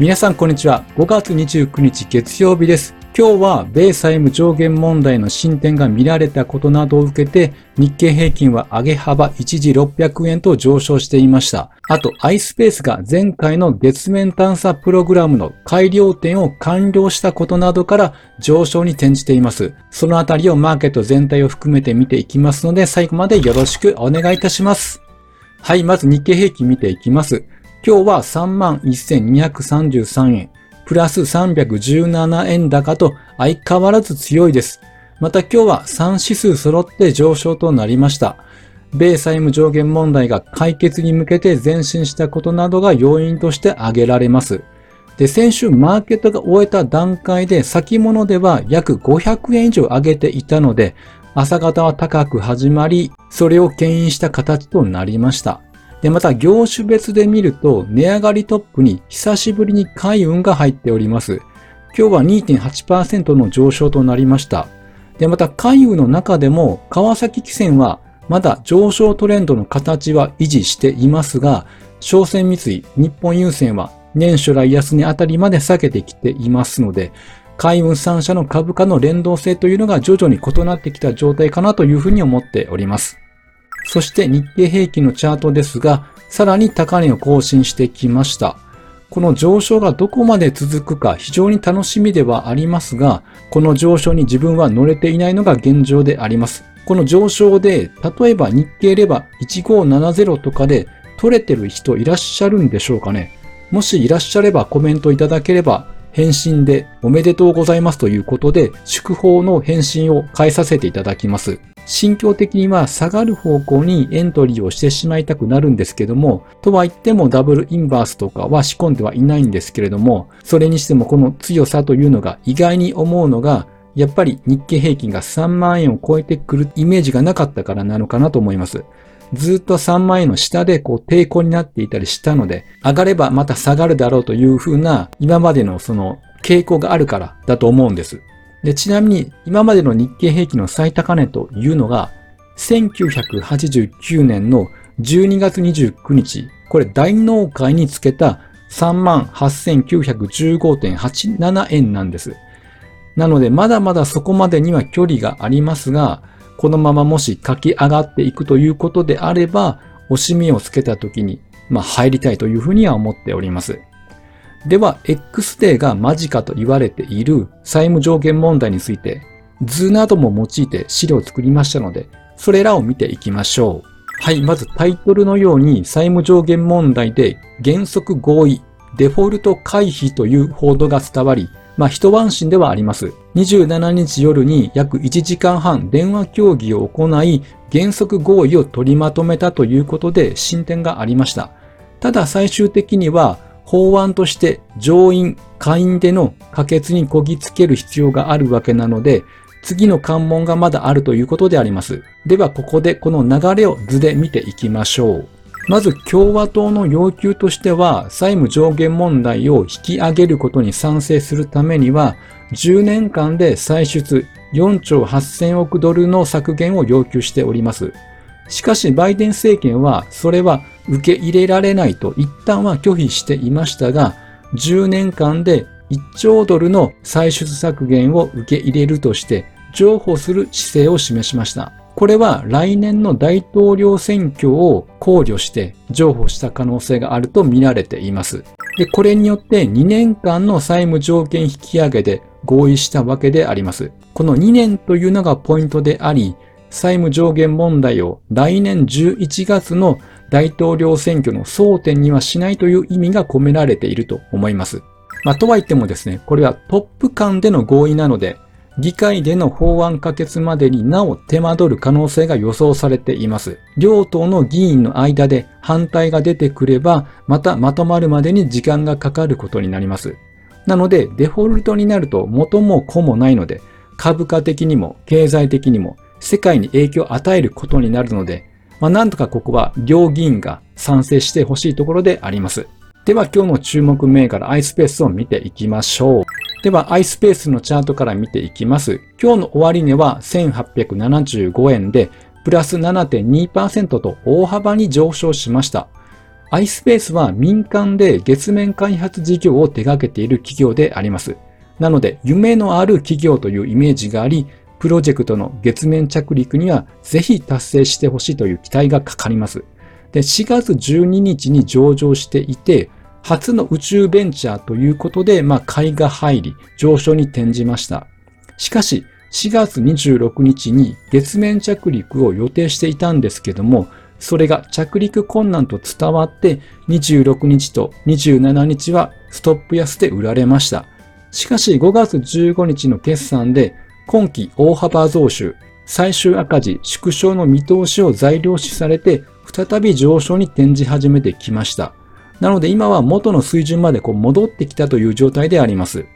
皆さんこんにちは。5月29日月曜日です。今日は米債務上限問題の進展が見られたことなどを受けて、日経平均は上げ幅一時600円と上昇していました。あと、iSpace が前回の月面探査プログラムの改良点を完了したことなどから上昇に転じています。そのあたりをマーケット全体を含めて見ていきますので、最後までよろしくお願いいたします。はい、まず日経平均見ていきます。今日は31,233円。プラス317円高と相変わらず強いです。また今日は3指数揃って上昇となりました。米債務上限問題が解決に向けて前進したことなどが要因として挙げられます。で、先週マーケットが終えた段階で先物では約500円以上上げていたので、朝方は高く始まり、それを牽引した形となりました。で、また業種別で見ると、値上がりトップに久しぶりに海運が入っております。今日は2.8%の上昇となりました。で、また海運の中でも、川崎汽船はまだ上昇トレンドの形は維持していますが、商船三井、日本郵船は年初来安値あたりまで下げてきていますので、海運3社の株価の連動性というのが徐々に異なってきた状態かなというふうに思っております。そして日経平均のチャートですが、さらに高値を更新してきました。この上昇がどこまで続くか非常に楽しみではありますが、この上昇に自分は乗れていないのが現状であります。この上昇で、例えば日経レバー1570とかで取れてる人いらっしゃるんでしょうかね。もしいらっしゃればコメントいただければ、返信でおめでとうございますということで、祝報の返信を返させていただきます。心境的には下がる方向にエントリーをしてしまいたくなるんですけども、とは言ってもダブルインバースとかは仕込んではいないんですけれども、それにしてもこの強さというのが意外に思うのが、やっぱり日経平均が3万円を超えてくるイメージがなかったからなのかなと思います。ずっと3万円の下でこう抵抗になっていたりしたので、上がればまた下がるだろうというふうな今までのその傾向があるからだと思うんです。で、ちなみに今までの日経平均の最高値というのが、1989年の12月29日、これ大納会につけた38,915.87円なんです。なので、まだまだそこまでには距離がありますが、このままもし書き上がっていくということであれば、押し目をつけた時に、まあ入りたいというふうには思っております。では、X デーが間近と言われている債務上限問題について、図なども用いて資料を作りましたので、それらを見ていきましょう。はい、まずタイトルのように債務上限問題で原則合意、デフォルト回避という報道が伝わり、まあ一安心ではあります。27日夜に約1時間半電話協議を行い、原則合意を取りまとめたということで進展がありました。ただ最終的には法案として上院、下院での可決にこぎつける必要があるわけなので、次の関門がまだあるということであります。ではここでこの流れを図で見ていきましょう。まず共和党の要求としては、債務上限問題を引き上げることに賛成するためには、10年間で歳出4兆8000億ドルの削減を要求しております。しかし、バイデン政権は、それは受け入れられないと一旦は拒否していましたが、10年間で1兆ドルの歳出削減を受け入れるとして、譲歩する姿勢を示しました。これは来年の大統領選挙を考慮して譲歩した可能性があると見られています。で、これによって2年間の債務条件引き上げで合意したわけであります。この2年というのがポイントであり、債務上限問題を来年11月の大統領選挙の争点にはしないという意味が込められていると思います。まあ、とは言ってもですね、これはトップ間での合意なので、議会での法案可決までになお手間取る可能性が予想されています。両党の議員の間で反対が出てくれば、またまとまるまでに時間がかかることになります。なので、デフォルトになると元も子もないので、株価的にも経済的にも世界に影響を与えることになるので、まあ、なんとかここは両議員が賛成してほしいところであります。では今日の注目銘柄 iSpace を見ていきましょう。では iSpace のチャートから見ていきます。今日の終値は1875円で、プラス7.2%と大幅に上昇しました。iSpace は民間で月面開発事業を手掛けている企業であります。なので、夢のある企業というイメージがあり、プロジェクトの月面着陸にはぜひ達成してほしいという期待がかかります。で、4月12日に上場していて、初の宇宙ベンチャーということで、まあ、買いが入り、上昇に転じました。しかし、4月26日に月面着陸を予定していたんですけども、それが着陸困難と伝わって26日と27日はストップ安で売られました。しかし5月15日の決算で今期大幅増収、最終赤字縮小の見通しを材料視されて再び上昇に転じ始めてきました。なので今は元の水準までこう戻ってきたという状態であります。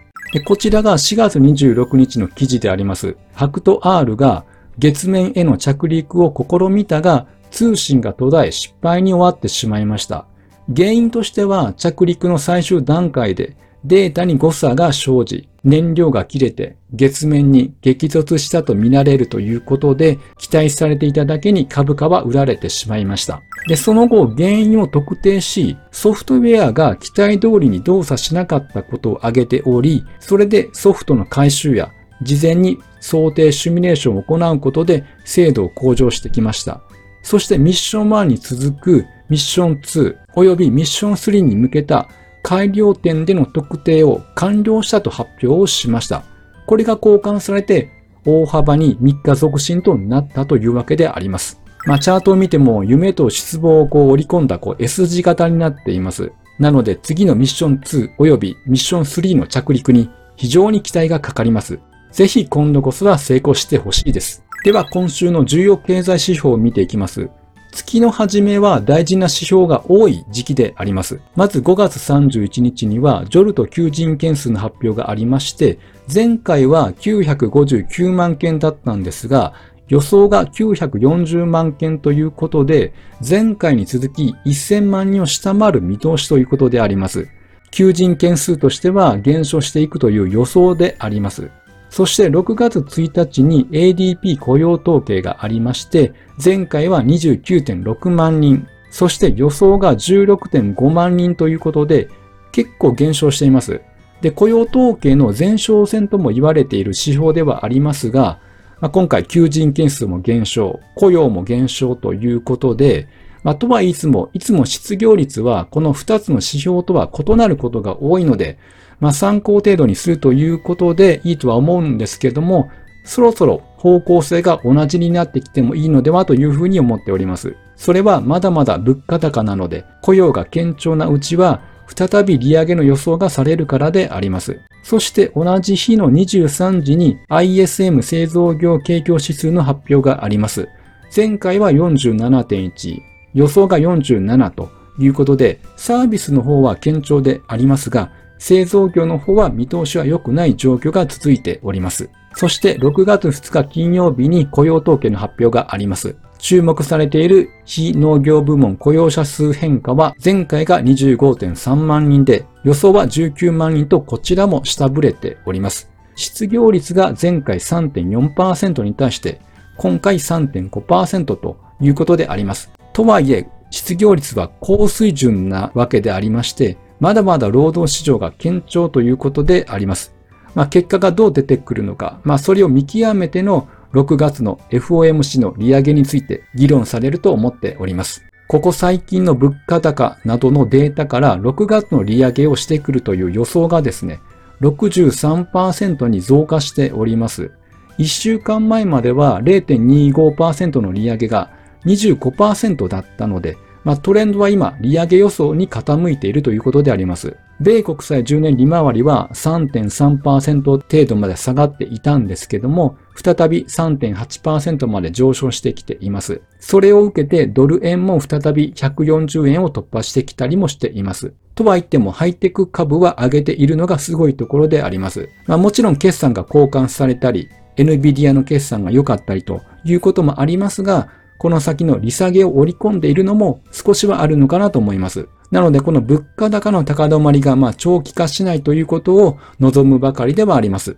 こちらが4月26日の記事であります。ハクト R が月面への着陸を試みたが通信が途絶え失敗に終わってしまいました。原因としては着陸の最終段階でデータに誤差が生じ、燃料が切れて月面に激突したと見られるということで、期待されていただけに株価は売られてしまいました。で、その後原因を特定し、ソフトウェアが期待通りに動作しなかったことを挙げており、それでソフトの回収や事前に想定シミュレーションを行うことで精度を向上してきました。そしてミッション1に続くミッション2及びミッション3に向けた改良点での特定を完了したと発表をしました。これが交換されて大幅に3日続進となったというわけであります。まあ、チャートを見ても夢と失望をこう織り込んだこう S 字型になっています。なので次のミッション2及びミッション3の着陸に非常に期待がかかります。ぜひ今度こそは成功してほしいです。では今週の重要経済指標を見ていきます。月の初めは大事な指標が多い時期であります。まず5月31日には、ジョルト求人件数の発表がありまして、前回は959万件だったんですが、予想が940万件ということで、前回に続き1000万人を下回る見通しということであります。求人件数としては減少していくという予想であります。そして6月1日に ADP 雇用統計がありまして、前回は29.6万人、そして予想が16.5万人ということで、結構減少しています。で、雇用統計の前哨戦とも言われている指標ではありますが、まあ、今回求人件数も減少、雇用も減少ということで、まあ、とはいつも、いつも失業率はこの2つの指標とは異なることが多いので、まあ、参考程度にするということでいいとは思うんですけども、そろそろ方向性が同じになってきてもいいのではというふうに思っております。それはまだまだ物価高なので、雇用が堅調なうちは、再び利上げの予想がされるからであります。そして同じ日の23時に ISM 製造業景況指数の発表があります。前回は47.1、予想が47ということで、サービスの方は堅調でありますが、製造業の方は見通しは良くない状況が続いております。そして6月2日金曜日に雇用統計の発表があります。注目されている非農業部門雇用者数変化は前回が25.3万人で予想は19万人とこちらも下振れております。失業率が前回3.4%に対して今回3.5%ということであります。とはいえ失業率は高水準なわけでありましてまだまだ労働市場が堅調ということであります。まあ、結果がどう出てくるのか、まあ、それを見極めての6月の FOMC の利上げについて議論されると思っております。ここ最近の物価高などのデータから6月の利上げをしてくるという予想がですね、63%に増加しております。1週間前までは0.25%の利上げが25%だったので、まあ、トレンドは今、利上げ予想に傾いているということであります。米国債10年利回りは3.3%程度まで下がっていたんですけども、再び3.8%まで上昇してきています。それを受けてドル円も再び140円を突破してきたりもしています。とは言ってもハイテク株は上げているのがすごいところであります。まあ、もちろん決算が交換されたり、NVIDIA の決算が良かったりということもありますが、この先の利下げを織り込んでいるのも少しはあるのかなと思います。なので、この物価高の高止まりがまあ長期化しないということを望むばかりではあります。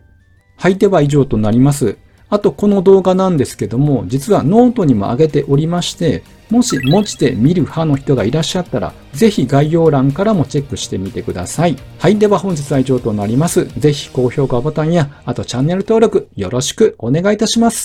はい、では以上となります。あとこの動画なんですけども、実はノートにも上げておりまして、もし文字で見る派の人がいらっしゃったら、ぜひ概要欄からもチェックしてみてください。はい。では本日は以上となります。ぜひ高評価ボタンや、あとチャンネル登録よろしくお願いいたします。